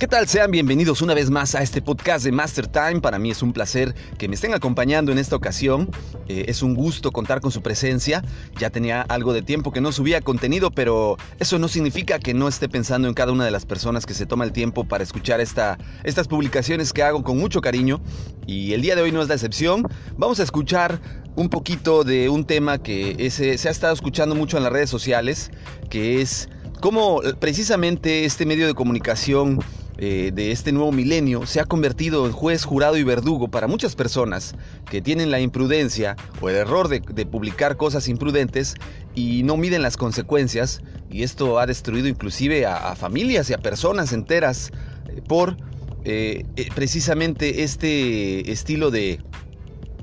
¿Qué tal? Sean bienvenidos una vez más a este podcast de Master Time. Para mí es un placer que me estén acompañando en esta ocasión. Eh, es un gusto contar con su presencia. Ya tenía algo de tiempo que no subía contenido, pero eso no significa que no esté pensando en cada una de las personas que se toma el tiempo para escuchar esta, estas publicaciones que hago con mucho cariño. Y el día de hoy no es la excepción. Vamos a escuchar un poquito de un tema que se ha estado escuchando mucho en las redes sociales, que es cómo precisamente este medio de comunicación eh, de este nuevo milenio se ha convertido en juez, jurado y verdugo para muchas personas que tienen la imprudencia o el error de, publicar cosas imprudentes y no miden las consecuencias. Y esto ha destruido inclusive a, familias y a personas enteras eh, por eh, precisamente este estilo de,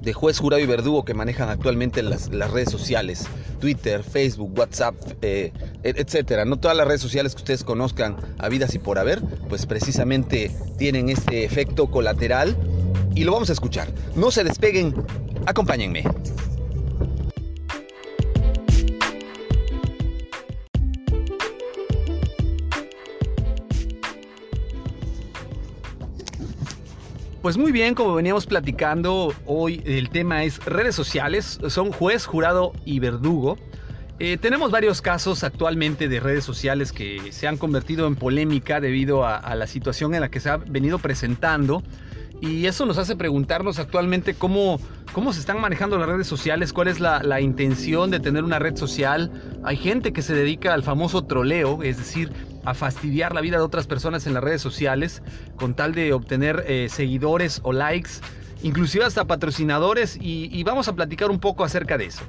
de juez, jurado y verdugo que manejan actualmente las, redes sociales, Twitter, Facebook, WhatsApp, eh, etcétera. No todas las redes sociales que ustedes conozcan, habidas y por haber, pues precisamente tienen este efecto colateral y lo vamos a escuchar. No se despeguen, acompáñenme. Pues muy bien, como veníamos platicando, hoy el tema es redes sociales, son juez, jurado y verdugo. Eh, tenemos varios casos actualmente de redes sociales que se han convertido en polémica debido a, la situación en la que se ha venido presentando. Y eso nos hace preguntarnos actualmente cómo, cómo se están manejando las redes sociales, cuál es la, la, intención de tener una red social. Hay gente que se dedica al famoso troleo, es decir, a fastidiar la vida de otras personas en las redes sociales con tal de obtener eh, seguidores o likes, inclusive hasta patrocinadores y, vamos a platicar un poco acerca de eso.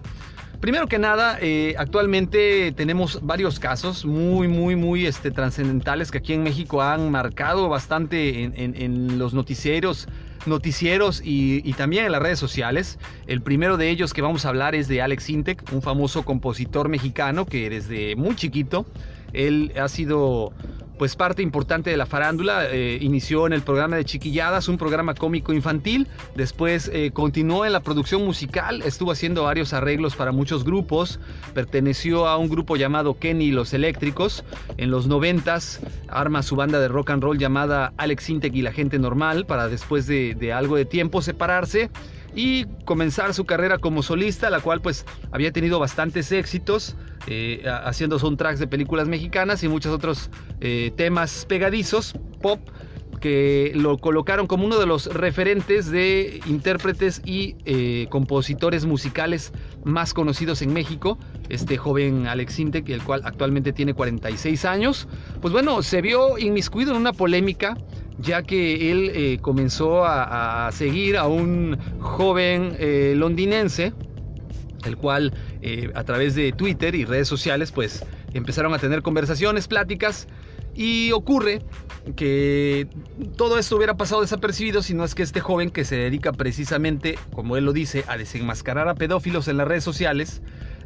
Primero que nada, eh, actualmente tenemos varios casos muy, muy, muy este, trascendentales que aquí en México han marcado bastante en, los noticieros, noticieros y, y, también en las redes sociales. El primero de ellos que vamos a hablar es de Alex Intec, un famoso compositor mexicano que desde muy chiquito él ha sido pues parte importante de la farándula. Eh, inició en el programa de Chiquilladas, un programa cómico infantil. Después eh, continuó en la producción musical, estuvo haciendo varios arreglos para muchos grupos. Perteneció a un grupo llamado Kenny y los Eléctricos. En los noventas arma su banda de rock and roll llamada Alex Intec y la gente normal para después de, de algo de tiempo separarse y comenzar su carrera como solista, la cual pues había tenido bastantes éxitos, eh, haciendo soundtracks de películas mexicanas y muchos otros eh, temas pegadizos, pop, que lo colocaron como uno de los referentes de intérpretes y eh, compositores musicales más conocidos en México. Este joven Alex Intec, el cual actualmente tiene 46 años, pues bueno, se vio inmiscuido en una polémica ya que él eh, comenzó a, seguir a un joven londinense, el cual eh, a través de Twitter y redes sociales pues empezaron a tener conversaciones, pláticas y ocurre que todo esto hubiera pasado desapercibido si no es que este joven que se dedica precisamente, como él lo dice, a desenmascarar a pedófilos en las redes sociales,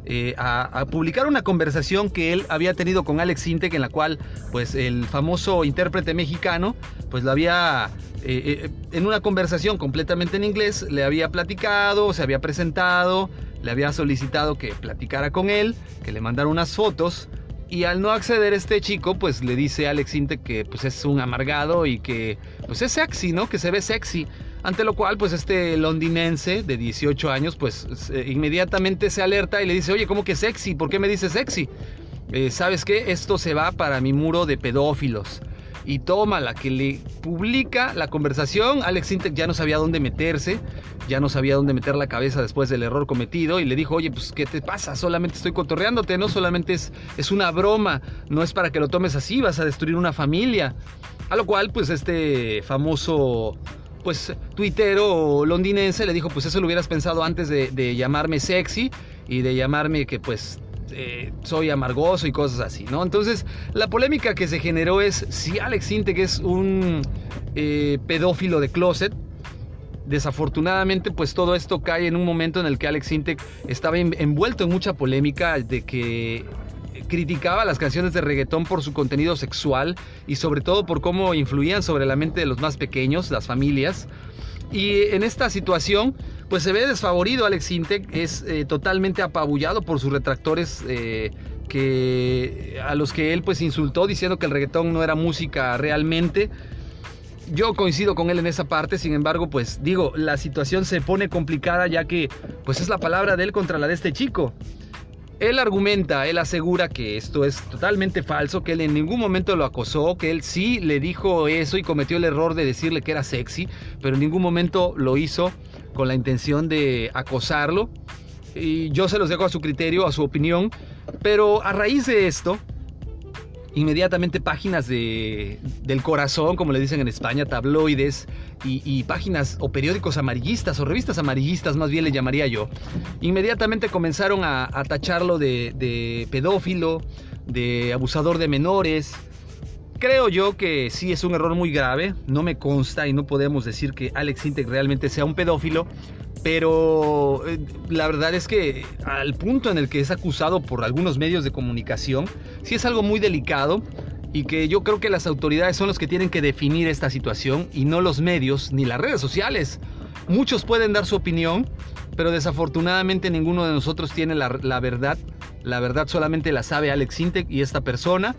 eh, a, publicar una conversación que él había tenido con Alex Intec en la cual pues el famoso intérprete mexicano pues lo había eh, en una conversación completamente en inglés le había platicado, se había presentado, le había solicitado que platicara con él, que le mandara unas fotos y al no acceder este chico, pues le dice a Alex Intec que pues es un amargado y que pues es sexy, ¿no? Que se ve sexy. Ante lo cual, pues este londinense de 18 años, pues inmediatamente se alerta y le dice, oye, ¿cómo que sexy? ¿Por qué me dices sexy? Eh, ¿Sabes qué? Esto se va para mi muro de pedófilos. Y toma la que le publica la conversación. Alex Intec ya no sabía dónde meterse, ya no sabía dónde meter la cabeza después del error cometido y le dijo, oye, pues ¿qué te pasa? Solamente estoy cotorreándote, no solamente es, es una broma, no es para que lo tomes así, vas a destruir una familia. A lo cual, pues este famoso pues tuitero londinense le dijo, pues eso lo hubieras pensado antes de, llamarme sexy y de llamarme que pues eh, soy amargoso y cosas así, ¿no? Entonces, la polémica que se generó es si Alex Intec es un eh, pedófilo de closet. Desafortunadamente, pues todo esto cae en un momento en el que Alex Intec estaba envuelto en mucha polémica de que criticaba las canciones de reggaetón por su contenido sexual y sobre todo por cómo influían sobre la mente de los más pequeños, las familias. Y en esta situación, pues se ve desfavorido Alex Intec, es eh, totalmente apabullado por sus retractores eh, que, a los que él pues insultó diciendo que el reggaetón no era música realmente. Yo coincido con él en esa parte, sin embargo, pues digo, la situación se pone complicada ya que pues es la palabra de él contra la de este chico. Él argumenta, él asegura que esto es totalmente falso, que él en ningún momento lo acosó, que él sí le dijo eso y cometió el error de decirle que era sexy, pero en ningún momento lo hizo con la intención de acosarlo. Y yo se los dejo a su criterio, a su opinión, pero a raíz de esto, inmediatamente páginas de, del corazón, como le dicen en España, tabloides y, páginas o periódicos amarillistas o revistas amarillistas, más bien le llamaría yo, inmediatamente comenzaron a, tacharlo de, de, pedófilo, de abusador de menores. Creo yo que sí es un error muy grave, no me consta y no podemos decir que Alex Intec realmente sea un pedófilo, pero eh, la verdad es que al punto en el que es acusado por algunos medios de comunicación, sí es algo muy delicado y que yo creo que las autoridades son los que tienen que definir esta situación y no los medios ni las redes sociales. Muchos pueden dar su opinión, pero desafortunadamente ninguno de nosotros tiene la, verdad. La verdad solamente la sabe Alex Intec y esta persona.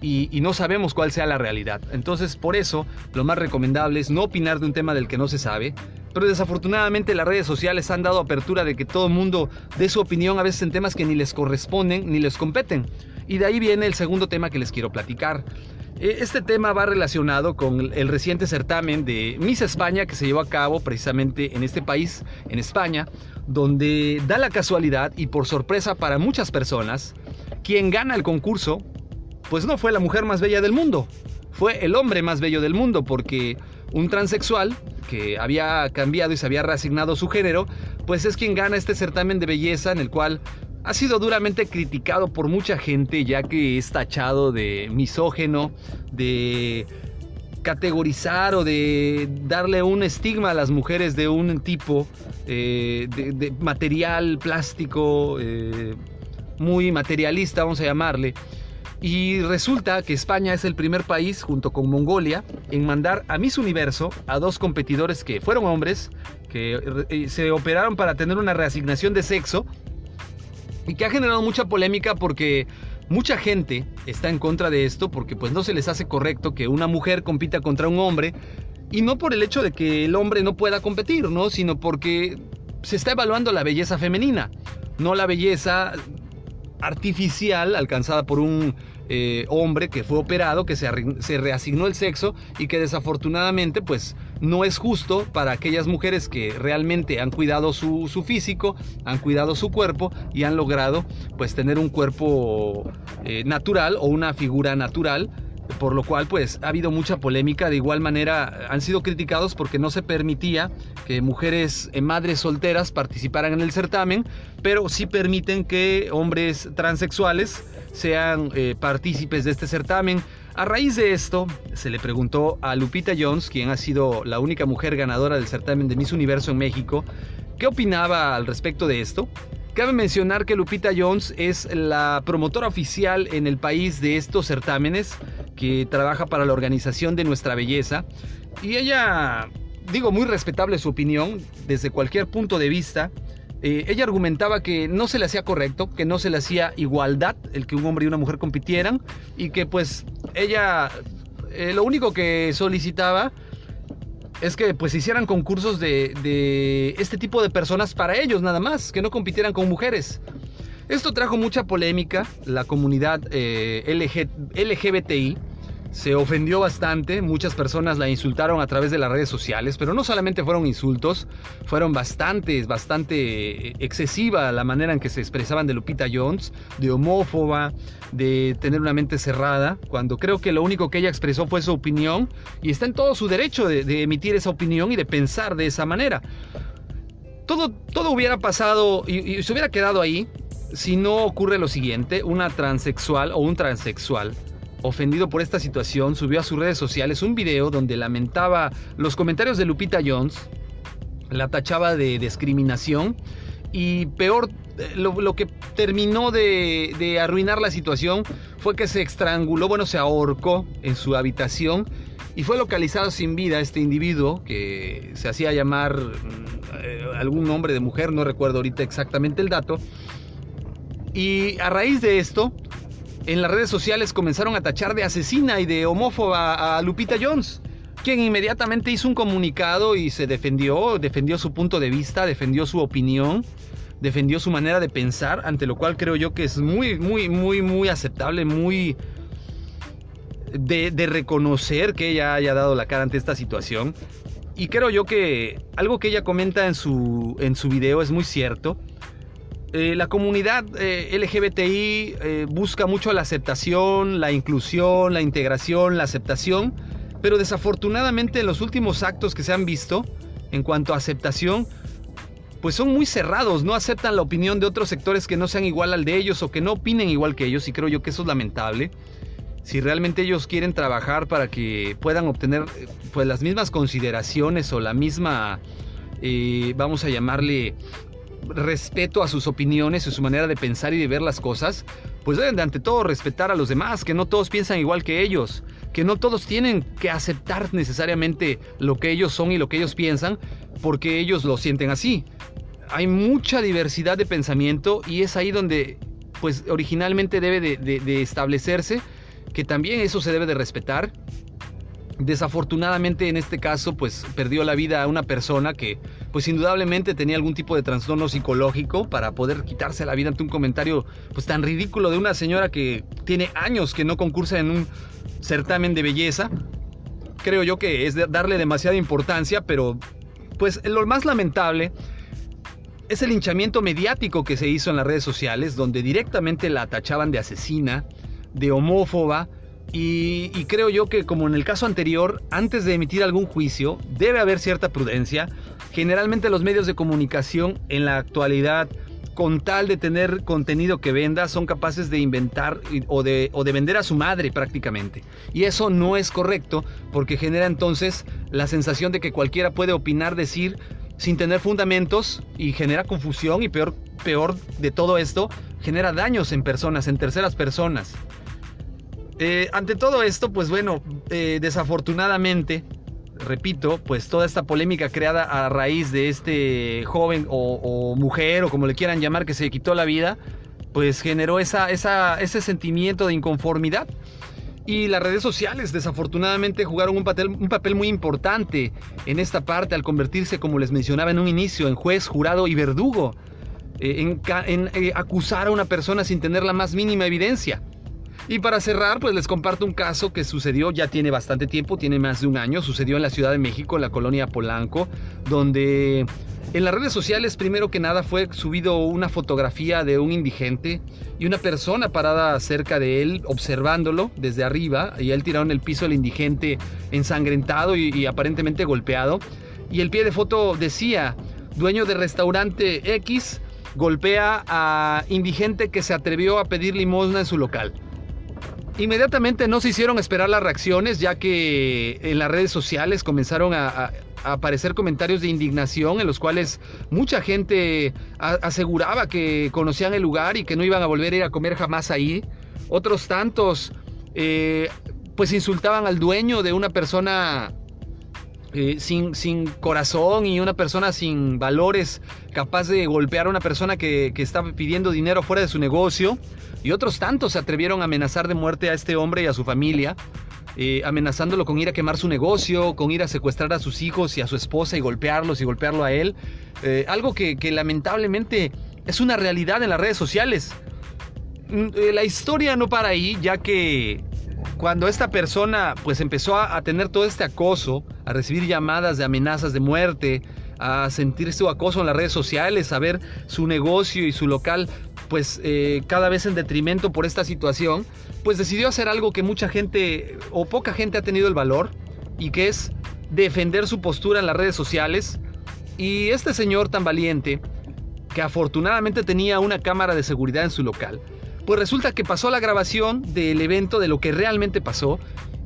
Y, no sabemos cuál sea la realidad. Entonces, por eso, lo más recomendable es no opinar de un tema del que no se sabe, pero desafortunadamente las redes sociales han dado apertura de que todo el mundo dé su opinión a veces en temas que ni les corresponden ni les competen. Y de ahí viene el segundo tema que les quiero platicar. Eh, este tema va relacionado con el reciente certamen de Miss España que se llevó a cabo precisamente en este país, en España, donde da la casualidad y por sorpresa para muchas personas, quien gana el concurso, pues no fue la mujer más bella del mundo, fue el hombre más bello del mundo, porque un transexual que había cambiado y se había reasignado su género, pues es quien gana este certamen de belleza en el cual ha sido duramente criticado por mucha gente ya que es tachado de misógeno, de categorizar o de darle un estigma a las mujeres de un tipo eh, de, material plástico eh, muy materialista, vamos a llamarle. Y resulta que España es el primer país, junto con Mongolia, en mandar a Miss Universo a dos competidores que fueron hombres, que eh, se operaron para tener una reasignación de sexo y que ha generado mucha polémica porque mucha gente está en contra de esto porque pues no se les hace correcto que una mujer compita contra un hombre y no por el hecho de que el hombre no pueda competir, ¿no? sino porque se está evaluando la belleza femenina, no la belleza artificial alcanzada por un eh, hombre que fue operado, que se, reasignó el sexo y que desafortunadamente pues no es justo para aquellas mujeres que realmente han cuidado su, su físico, han cuidado su cuerpo y han logrado pues tener un cuerpo eh, natural o una figura natural por lo cual pues ha habido mucha polémica, de igual manera han sido criticados porque no se permitía que mujeres eh, madres solteras participaran en el certamen, pero sí permiten que hombres transexuales sean eh, partícipes de este certamen. A raíz de esto, se le preguntó a Lupita Jones, quien ha sido la única mujer ganadora del certamen de Miss Universo en México, qué opinaba al respecto de esto. Cabe mencionar que Lupita Jones es la promotora oficial en el país de estos certámenes que trabaja para la organización de nuestra belleza. Y ella, digo, muy respetable su opinión desde cualquier punto de vista. Eh, ella argumentaba que no se le hacía correcto, que no se le hacía igualdad el que un hombre y una mujer compitieran y que pues ella eh, lo único que solicitaba es que pues hicieran concursos de, este tipo de personas para ellos nada más, que no compitieran con mujeres. Esto trajo mucha polémica, la comunidad eh, LGBTI se ofendió bastante, muchas personas la insultaron a través de las redes sociales, pero no solamente fueron insultos, fueron bastante, bastante excesiva la manera en que se expresaban de Lupita Jones, de homófoba, de tener una mente cerrada, cuando creo que lo único que ella expresó fue su opinión y está en todo su derecho de, emitir esa opinión y de pensar de esa manera. Todo, todo hubiera pasado y se hubiera quedado ahí si no ocurre lo siguiente, una transexual o un transexual ofendido por esta situación, subió a sus redes sociales un video donde lamentaba los comentarios de Lupita Jones, la tachaba de discriminación y peor, eh, lo, que terminó de, arruinar la situación fue que se estranguló, bueno, se ahorcó en su habitación y fue localizado sin vida este individuo que se hacía llamar eh, algún nombre de mujer, no recuerdo ahorita exactamente el dato. Y a raíz de esto, en las redes sociales comenzaron a tachar de asesina y de homófoba a Lupita Jones. quien inmediatamente hizo un comunicado y se defendió, defendió su punto de vista, defendió su opinión, defendió su manera de pensar, ante lo cual creo yo que es muy, muy, muy, muy aceptable, muy de, reconocer que ella haya dado la cara ante esta situación. Y creo yo que algo que ella comenta en su, en su video es muy cierto. Eh, la comunidad eh, LGBTI eh, busca mucho la aceptación, la inclusión, la integración, la aceptación, pero desafortunadamente los últimos actos que se han visto en cuanto a aceptación, pues son muy cerrados, no aceptan la opinión de otros sectores que no sean igual al de ellos o que no opinen igual que ellos y creo yo que eso es lamentable. Si realmente ellos quieren trabajar para que puedan obtener pues las mismas consideraciones o la misma, vamos a llamarle, respeto a sus opiniones y su manera de pensar y de ver las cosas, pues deben de ante todo respetar a los demás, que no todos piensan igual que ellos, que no todos tienen que aceptar necesariamente lo que ellos son y lo que ellos piensan, porque ellos lo sienten así. Hay mucha diversidad de pensamiento y es ahí donde pues originalmente debe de, de establecerse que también eso se debe de respetar Desafortunadamente en este caso pues perdió la vida a una persona que pues indudablemente tenía algún tipo de trastorno psicológico para poder quitarse la vida ante un comentario pues tan ridículo de una señora que tiene años que no concursa en un certamen de belleza. Creo yo que es darle demasiada importancia, pero pues lo más lamentable es el hinchamiento mediático que se hizo en las redes sociales donde directamente la atachaban de asesina, de homófoba, y, creo yo que como en el caso anterior, antes de emitir algún juicio, debe haber cierta prudencia. Generalmente los medios de comunicación en la actualidad, con tal de tener contenido que venda, son capaces de inventar o de, o de vender a su madre prácticamente. Y eso no es correcto porque genera entonces la sensación de que cualquiera puede opinar, decir, sin tener fundamentos y genera confusión y peor, peor de todo esto, genera daños en personas, en terceras personas. Eh, ante todo esto, pues bueno, eh, desafortunadamente, repito, pues toda esta polémica creada a raíz de este joven o, mujer o como le quieran llamar que se quitó la vida, pues generó esa, ese sentimiento de inconformidad. Y las redes sociales desafortunadamente jugaron un papel, un papel muy importante en esta parte al convertirse, como les mencionaba en un inicio, en juez, jurado y verdugo, eh, en acusar a una persona sin tener la más mínima evidencia. Y para cerrar, pues les comparto un caso que sucedió, ya tiene bastante tiempo, tiene más de un año, sucedió en la Ciudad de México, en la colonia Polanco, donde en las redes sociales, primero que nada, fue subido una fotografía de un indigente y una persona parada cerca de él, observándolo desde arriba, y él tirado en el piso el indigente ensangrentado y, y aparentemente golpeado. Y el pie de foto decía, dueño de restaurante X, golpea a indigente que se atrevió a pedir limosna en su local. Inmediatamente no se hicieron esperar las reacciones, ya que en las redes sociales comenzaron a, aparecer comentarios de indignación en los cuales mucha gente aseguraba que conocían el lugar y que no iban a volver a ir a comer jamás ahí. Otros tantos eh, pues insultaban al dueño de una persona eh, sin, sin, corazón y una persona sin valores capaz de golpear a una persona que, que estaba pidiendo dinero fuera de su negocio. Y otros tantos se atrevieron a amenazar de muerte a este hombre y a su familia, eh, amenazándolo con ir a quemar su negocio, con ir a secuestrar a sus hijos y a su esposa y golpearlos y golpearlo a él. Eh, algo que, lamentablemente es una realidad en las redes sociales. Mm, la historia no para ahí, ya que cuando esta persona pues empezó a, tener todo este acoso, a recibir llamadas de amenazas de muerte, a sentir su acoso en las redes sociales, a ver su negocio y su local pues eh, cada vez en detrimento por esta situación, pues decidió hacer algo que mucha gente o poca gente ha tenido el valor y que es defender su postura en las redes sociales. Y este señor tan valiente, que afortunadamente tenía una cámara de seguridad en su local, pues resulta que pasó la grabación del evento de lo que realmente pasó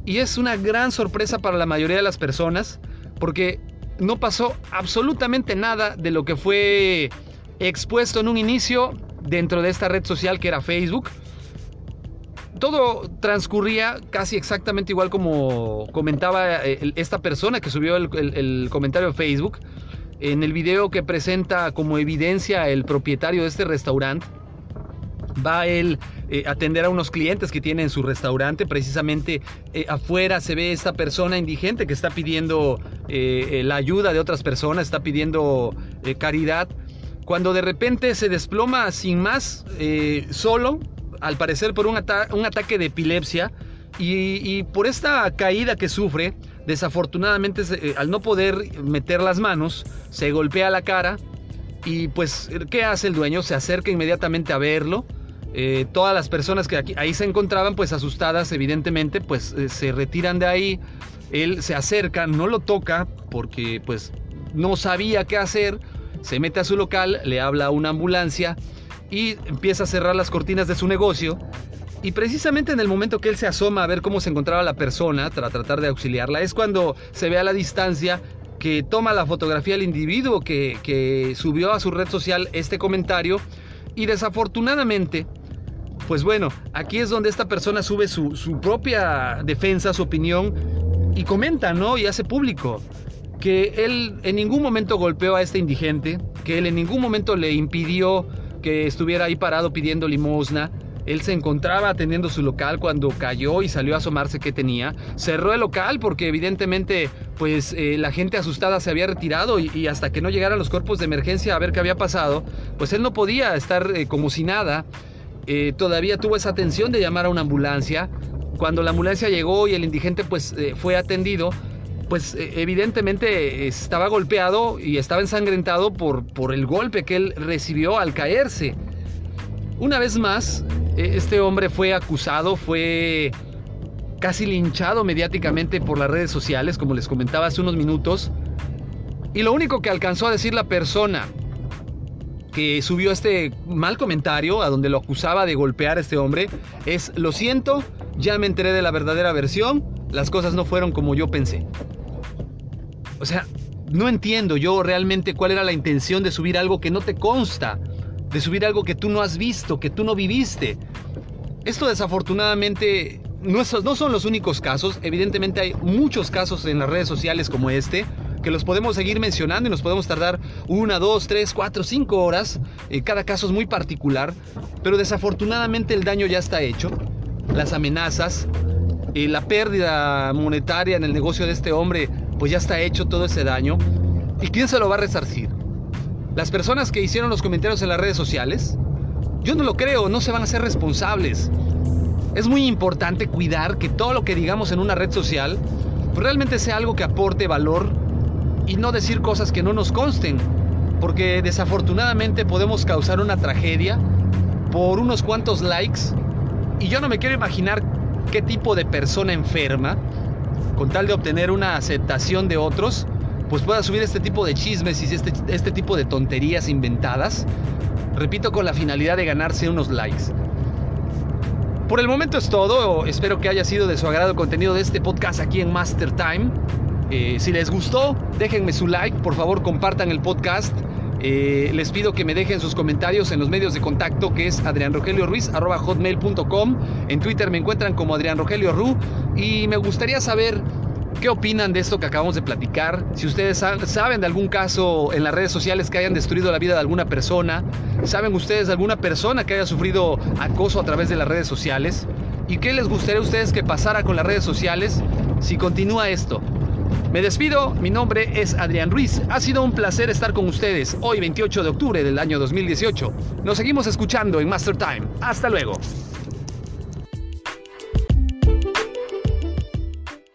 y es una gran sorpresa para la mayoría de las personas porque no pasó absolutamente nada de lo que fue expuesto en un inicio dentro de esta red social que era Facebook. Todo transcurría casi exactamente igual como comentaba eh, esta persona que subió el, comentario de Facebook en el video que presenta como evidencia el propietario de este restaurante. Va él eh, atender a unos clientes que tiene en su restaurante. Precisamente eh, afuera se ve esta persona indigente que está pidiendo eh, la ayuda de otras personas, está pidiendo caridad. Cuando de repente se desploma sin más, solo, al parecer por un, un ataque de epilepsia, y, por esta caída que sufre, desafortunadamente al no poder meter las manos, se golpea la cara y pues, ¿qué hace el dueño? Se acerca inmediatamente a verlo. Eh, todas las personas que aquí, ahí se encontraban, pues asustadas, evidentemente, pues eh, se retiran de ahí. Él se acerca, no lo toca porque pues no sabía qué hacer. Se mete a su local, le habla a una ambulancia y empieza a cerrar las cortinas de su negocio. Y precisamente en el momento que él se asoma a ver cómo se encontraba la persona, para tratar de auxiliarla, es cuando se ve a la distancia que toma la fotografía del individuo que, subió a su red social este comentario y desafortunadamente pues bueno, aquí es donde esta persona sube su, propia defensa, su opinión y comenta, ¿no? Y hace público que él en ningún momento golpeó a este indigente, que él en ningún momento le impidió que estuviera ahí parado pidiendo limosna, él se encontraba atendiendo su local cuando cayó y salió a asomarse qué tenía. Cerró el local porque evidentemente pues eh, la gente asustada se había retirado y, hasta que no llegaran los cuerpos de emergencia a ver qué había pasado, pues él no podía estar eh, como si nada. Eh, todavía tuvo esa atención de llamar a una ambulancia. Cuando la ambulancia llegó y el indigente pues fue atendido, pues evidentemente estaba golpeado y estaba ensangrentado por, por el golpe que él recibió al caerse. Una vez más, e, este hombre fue acusado, fue casi linchado mediáticamente por las redes sociales, como les comentaba hace unos minutos. Y lo único que alcanzó a decir la persona que subió este mal comentario, a donde lo acusaba de golpear a este hombre, es, lo siento, ya me enteré de la verdadera versión, las cosas no fueron como yo pensé. O sea, no entiendo yo realmente cuál era la intención de subir algo que no te consta de subir algo que tú no has visto, que tú no viviste. Esto desafortunadamente no, no son los únicos casos, evidentemente hay muchos casos en las redes sociales como este, que los podemos seguir mencionando y nos podemos tardar una, dos, tres, cuatro, cinco horas. Eh, cada caso es muy particular, pero desafortunadamente el daño ya está hecho. Las amenazas, eh, la pérdida monetaria en el negocio de este hombre, pues ya está hecho todo ese daño. ¿Y quién se lo va a resarcir? Las personas que hicieron los comentarios en las redes sociales, yo no lo creo, no se van a ser responsables. Es muy importante cuidar que todo lo que digamos en una red social pues, realmente sea algo que aporte valor y no decir cosas que no nos consten, porque desafortunadamente podemos causar una tragedia por unos cuantos likes y yo no me quiero imaginar qué tipo de persona enferma, con tal de obtener una aceptación de otros, pues pueda subir este tipo de chismes y este, este tipo de tonterías inventadas, repito, con la finalidad de ganarse unos likes. Por el momento es todo, espero que haya sido de su agrado el contenido de este podcast aquí en Master Time. Eh, si les gustó, déjenme su like, por favor compartan el podcast. Eh, les pido que me dejen sus comentarios en los medios de contacto que es adrianrogelioruiz.com. En Twitter me encuentran como Adrián Rogelio Ru y me gustaría saber ¿Qué opinan de esto que acabamos de platicar? Si ustedes saben de algún caso en las redes sociales que hayan destruido la vida de alguna persona, ¿saben ustedes de alguna persona que haya sufrido acoso a través de las redes sociales? ¿Y qué les gustaría a ustedes que pasara con las redes sociales si continúa esto? Me despido, mi nombre es Adrián Ruiz. Ha sido un placer estar con ustedes hoy 28 de octubre del año 2018. Nos seguimos escuchando en Master Time. Hasta luego.